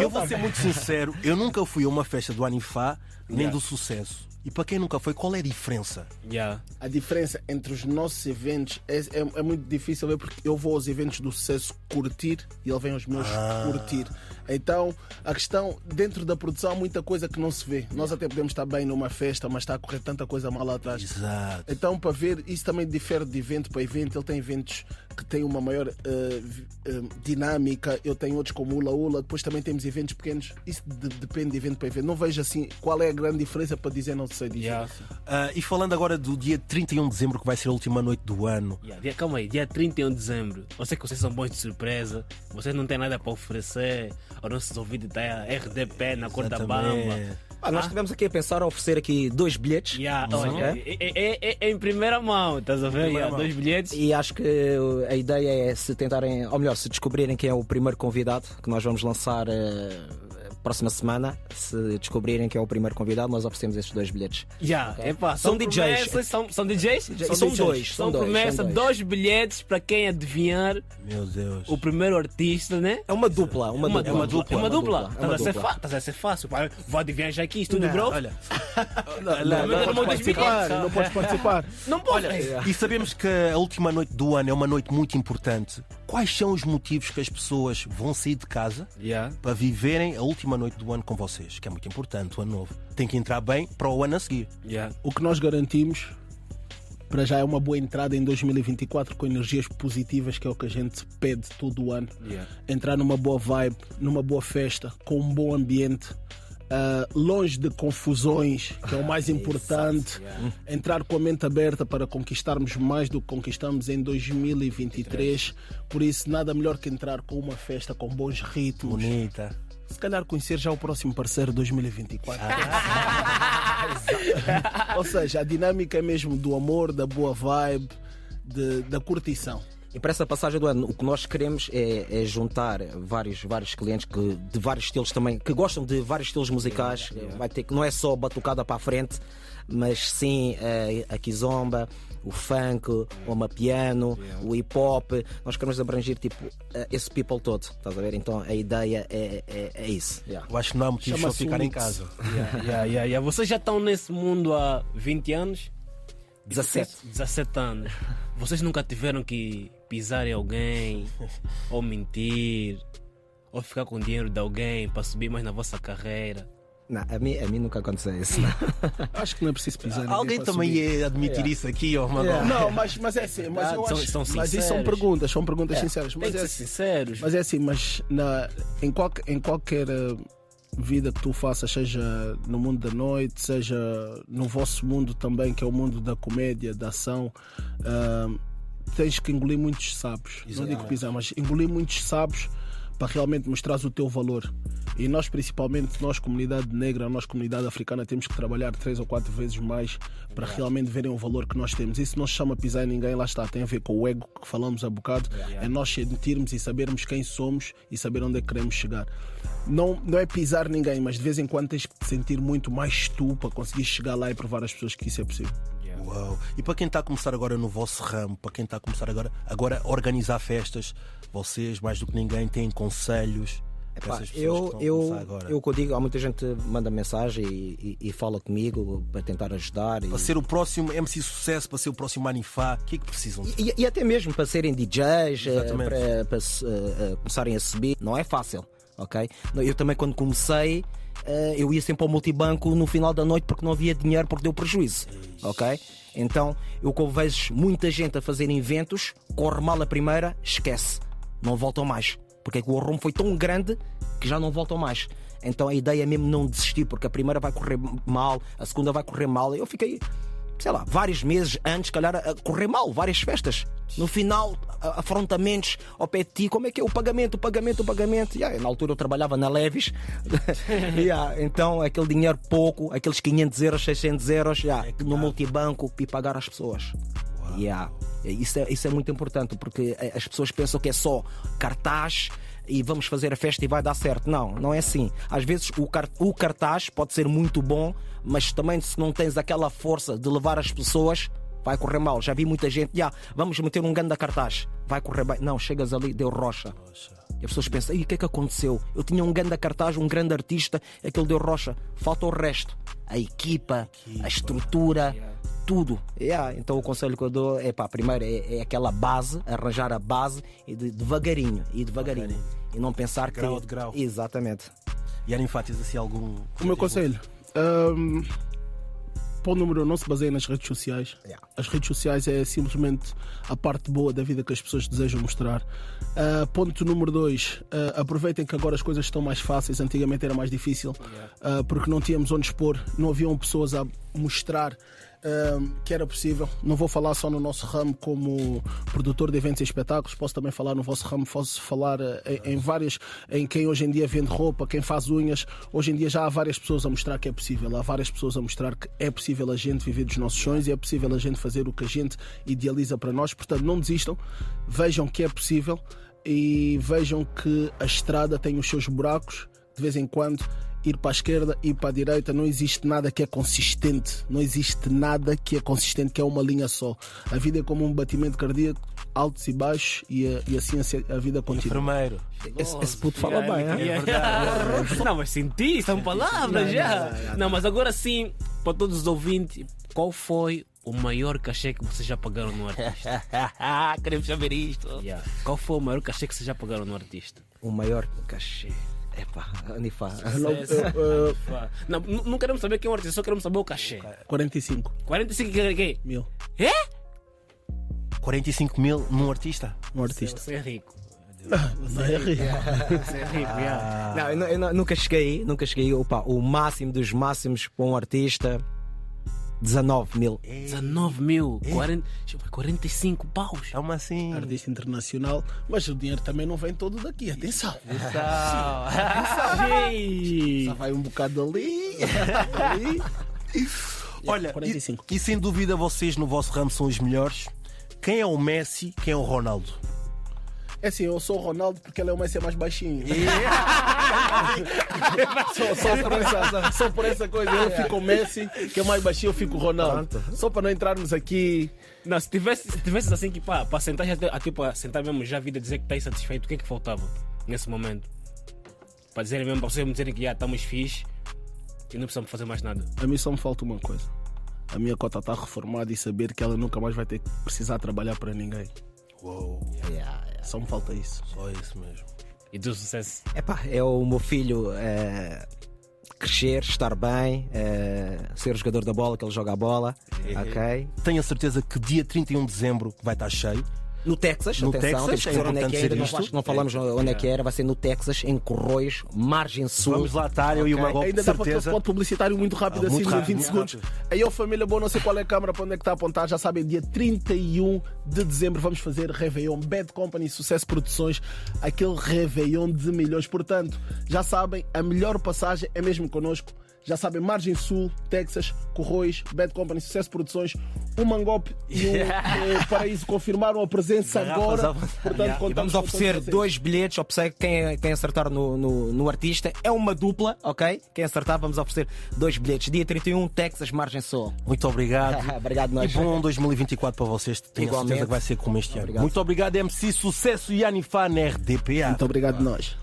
Eu vou ser muito sincero, eu nunca fui a uma festa do Anifá, nem Yeah. do sucesso. E para quem nunca foi, qual é a diferença? Yeah. A diferença entre os nossos eventos é, é, é muito difícil ver porque eu vou aos eventos do sucesso curtir e ele vem aos meus curtir. Então, a questão, dentro da produção, há muita coisa que não se vê. Nós até podemos estar bem numa festa, mas está a correr tanta coisa mal lá atrás. Exato. Então, para ver, isso também difere de evento para evento. Ele tem eventos que têm uma maior vi- eh, dinâmica, eu tenho outros como o Ula Ula, depois também temos eventos pequenos. Isso de- depende de evento para evento. Não vejo assim qual é a grande diferença para dizer, não sei dizer. Yeah. Ah, e falando agora do dia 31 de dezembro, que vai ser a última noite do ano. Yeah, dia- calma aí, dia 31 de dezembro. Eu sei que vocês são bons de surpresa, vocês não têm nada para oferecer. Os nossos ouvidos está RDP na cor da bamba. Ah, nós estivemos aqui a pensar a oferecer aqui dois bilhetes. Yeah, Ok. olha, é, é- é- é em primeira mão, estás a ver? Yeah, mão. dois bilhetes. E acho que a ideia é se tentarem, ou melhor, se descobrirem quem é o primeiro convidado que nós vamos lançar eh, próxima semana. Se descobrirem quem é o primeiro convidado, nós oferecemos esses dois bilhetes. Yeah, epá, São são, DJs. promessas, São, são DJs? E são dois, São, são dois, promessas, são dois. dois bilhetes para quem adivinhar Meu Deus. o primeiro artista, né? É uma dupla, uma, Uma dupla. dupla, é uma dupla. é Estás uma a ser dupla. fa- estás a ser fácil. Vou adivinhar já aqui, estúdio bro. Olha, Não, não, não, não, podes participar, não. não podes participar. Não pode. e sabemos que a última noite do ano é uma noite muito importante. Quais são os motivos que as pessoas vão sair de casa Yeah. para viverem a última noite do ano com vocês? Que é muito importante, o ano novo. Tem que entrar bem para o ano a seguir. Yeah. O que nós garantimos para já é uma boa entrada em 2024 com energias positivas, que é o que a gente pede todo o ano. Yeah. Entrar numa boa vibe, numa boa festa, com um bom ambiente. ah, longe de confusões, que é o mais importante. Entrar com a mente aberta para conquistarmos mais do que conquistamos em 2023. Por isso, nada melhor que entrar com uma festa com bons ritmos. Bonita. Se calhar conhecer já o próximo parceiro 2024. Ou seja, a dinâmica é mesmo do amor, da boa vibe, de- da curtição. E para essa passagem do ano, o que nós queremos é, é juntar vários, vários clientes que, de vários estilos também, que gostam de vários estilos musicais. Vai ter que não é só batucada para a frente, mas sim eh, a kizomba, o funk, o amapiano, o hip hop. Nós queremos abranger tipo eh, esse people todo, estás a ver? Então a ideia é, é, é isso. yeah. Eu acho que não há motivos para ficar em casa. Yeah, yeah, yeah, yeah. Vocês já estão nesse mundo há 20 anos? 17. 17 anos. Vocês nunca tiveram que pisar em alguém, ou mentir, ou ficar com dinheiro de alguém para subir mais na vossa carreira? Não, a mim, a mim nunca aconteceu isso. Acho que não é preciso pisar. ninguém Alguém também subir. ia admitir isso aqui, ó, mano. Não, mas, mas é assim. Mas, eu são- acho, são mas isso são perguntas, são perguntas sinceras. Tem Mas é, ser assim, sinceros. mas é assim, mas na, em, qualquer, em qualquer eh, vida que tu faças, seja no mundo da noite, seja no vosso mundo também, que é o mundo da comédia, da ação, ah, tens que engolir muitos sapos. Não digo pisar, mas engolir muitos sapos para realmente mostrar o teu valor. E nós, principalmente, nós, comunidade negra, nós, comunidade africana, temos que trabalhar três ou quatro vezes mais para realmente verem o valor que nós temos. Isso não se chama pisar em ninguém, lá está, tem a ver com o ego que falamos há bocado. É nós sentirmos e sabermos quem somos e saber onde é que queremos chegar. Não, não é pisar ninguém, mas de vez em quando tens que te sentir muito mais tu para conseguir chegar lá e provar às pessoas que isso é possível. Uau. E para quem está a começar agora no vosso ramo, para quem está a começar agora, agora a organizar festas, vocês, mais do que ninguém, têm conselhos para Pá, essas pessoas que eu, eu, eu, que eu digo, há muita gente que manda mensagem e, e- e fala comigo para tentar ajudar. e- Para ser o próximo MC Sucesso, para ser o próximo Manifá, o que é que precisam? E, e até mesmo para serem DJs, eh, Exatamente. para, para eh, começarem a subir, não é fácil, ok? Eu também, quando comecei, eu ia sempre ao multibanco no final da noite porque não havia dinheiro, porque deu prejuízo, ok? Então, eu como vejo muita gente a fazer eventos, corre mal a primeira, esquece, não voltam mais, porque é que o arrumo foi tão grande que já não voltam mais. Então a ideia é mesmo não desistir, porque a primeira vai correr mal, a segunda vai correr mal. Eu fiquei sei lá, vários meses antes, calhar, a correr mal, várias festas. No final, afrontamentos ao pé de ti, como é que é o pagamento, o pagamento, o pagamento. Yeah, na altura eu trabalhava na Levis, Yeah, então aquele dinheiro pouco, aqueles 500 euros, 600 euros, yeah, no multibanco, e pagar às pessoas. Yeah. Isso, é, isso é muito importante, porque eh, as pessoas pensam que é só cartaz e vamos fazer a festa e vai dar certo. Não, não é assim. Às vezes o, car- o cartaz pode ser muito bom, mas também se não tens aquela força de levar as pessoas, vai correr mal. Já vi muita gente, já, vamos meter um grande cartaz, vai correr bem. Não, chegas ali, deu rocha. E as pessoas pensam, e o que é que aconteceu? Eu tinha um grande cartaz, um grande artista, aquele deu rocha. Falta o resto. A equipa, a estrutura, tudo. Yeah, então o conselho que eu dou é pá, primeiro é, é aquela base, arranjar a base e de, devagarinho, e devagarinho. E não pensar que. Grau de grau. Exatamente. E tens assim algum. O meu conselho. Um, ponto número não se baseia nas redes sociais. Yeah. As redes sociais é simplesmente a parte boa da vida que as pessoas desejam mostrar. Uh, ponto número dois, uh, aproveitem que agora as coisas estão mais fáceis. Antigamente era mais difícil uh, porque não tínhamos onde expor, não haviam pessoas a mostrar que era possível. Não vou falar só no nosso ramo como produtor de eventos e espetáculos, posso também falar no vosso ramo, posso falar em, em várias, em quem hoje em dia vende roupa, quem faz unhas. Hoje em dia já há várias pessoas a mostrar que é possível, há várias pessoas a mostrar que é possível a gente viver dos nossos sonhos e é possível a gente fazer o que a gente idealiza para nós. Portanto, não desistam, vejam que é possível e vejam que a estrada tem os seus buracos de vez em quando ir para a esquerda ir para a direita não existe nada que é consistente não existe nada que é consistente que é uma linha só a vida é como um batimento cardíaco altos e baixos e, a- e assim a, a vida continua Enfermeiro. Esse, esse puto fala bem, hein? É verdade. Não, mas senti, são palavras já. Não, mas agora sim, para todos os ouvintes, qual foi o maior cachê que vocês já pagaram no artista? Queremos saber isto. Yeah. Qual foi o maior cachê que vocês já pagaram no artista? O maior cachê. Epá, Anifá. Não, Pá. Não, não queremos saber quem é o artista, só queremos saber o cachê. 45 45 que que- mil É? 45 mil num artista? um artista Você é rico. não é rico Você é rico, yeah. Não, eu, eu nu- nunca cheguei, nunca cheguei. Opa, o máximo dos máximos para um artista, 19 mil. 19 mil, 40, deixa eu ver, 45 paus. Calma assim. artista internacional mas o dinheiro também não vem todo daqui atenção Ei. só vai um bocado ali ali Olha, 45. E, e sem dúvida vocês no vosso ramo são os melhores. Quem é o Messi? Quem é o Ronaldo? É assim, eu sou o Ronaldo porque ele é o Messi mais baixinho. só, só por essa, só por essa coisa. Eu fico o Messi, que é mais baixinho, eu fico o Ronaldo. Só para não entrarmos aqui. Não, se tivesse, se tivesse assim que pá, para sentar já aqui para sentar mesmo já a vida dizer que está insatisfeito, o que é que faltava nesse momento? Para dizerem mesmo, para vocês me dizerem que já estamos fixe e não precisamos fazer mais nada. A mim só me falta uma coisa. A minha cota está reformada e saber que ela nunca mais vai ter que precisar trabalhar para ninguém. Uou, Só me falta isso. só isso mesmo. E do sucesso. Epá, é o meu filho eh, crescer, estar bem, eh, ser o jogador da bola, que ele joga a bola. Ok? Tenho a certeza que dia 31 de dezembro vai estar cheio. No Texas, No atenção, Texas, temos que é onde é que é, não, isto. não falamos onde é que era, vai ser no Texas, em Corroios, Margem Sul. Vamos lá estar, eu e. Magol, de Ainda dá para ter certeza. spot publicitário muito rápido, Ah, assim, muito de rápido, 20 muito segundos. rápido. Aí, ó, família boa, não sei qual é a câmara, para onde é que está a apontar, já sabem, dia 31 de dezembro vamos fazer Réveillon Bad Company Sucesso Produções, aquele Réveillon de milhões. Portanto, já sabem, a melhor passagem é mesmo connosco. Já sabem, Margem Sul, Texas, Corroios, Bad Company Sucesso Produções, o Mangope e o eh, Paraíso confirmaram a presença agora. Portanto, Yeah. E vamos oferecer dois bilhetes, observe quem, quem acertar no, no, no artista. É uma dupla, ok? Quem acertar, vamos oferecer dois bilhetes. Dia 31, Texas, Margem Sul. Muito obrigado. Obrigado, E nós. bom 2024 para vocês. Tenho Igualmente. certeza que vai ser como este ano. Obrigado. Muito obrigado, MC Sucesso e Anifá na RDPA. Muito obrigado, nós.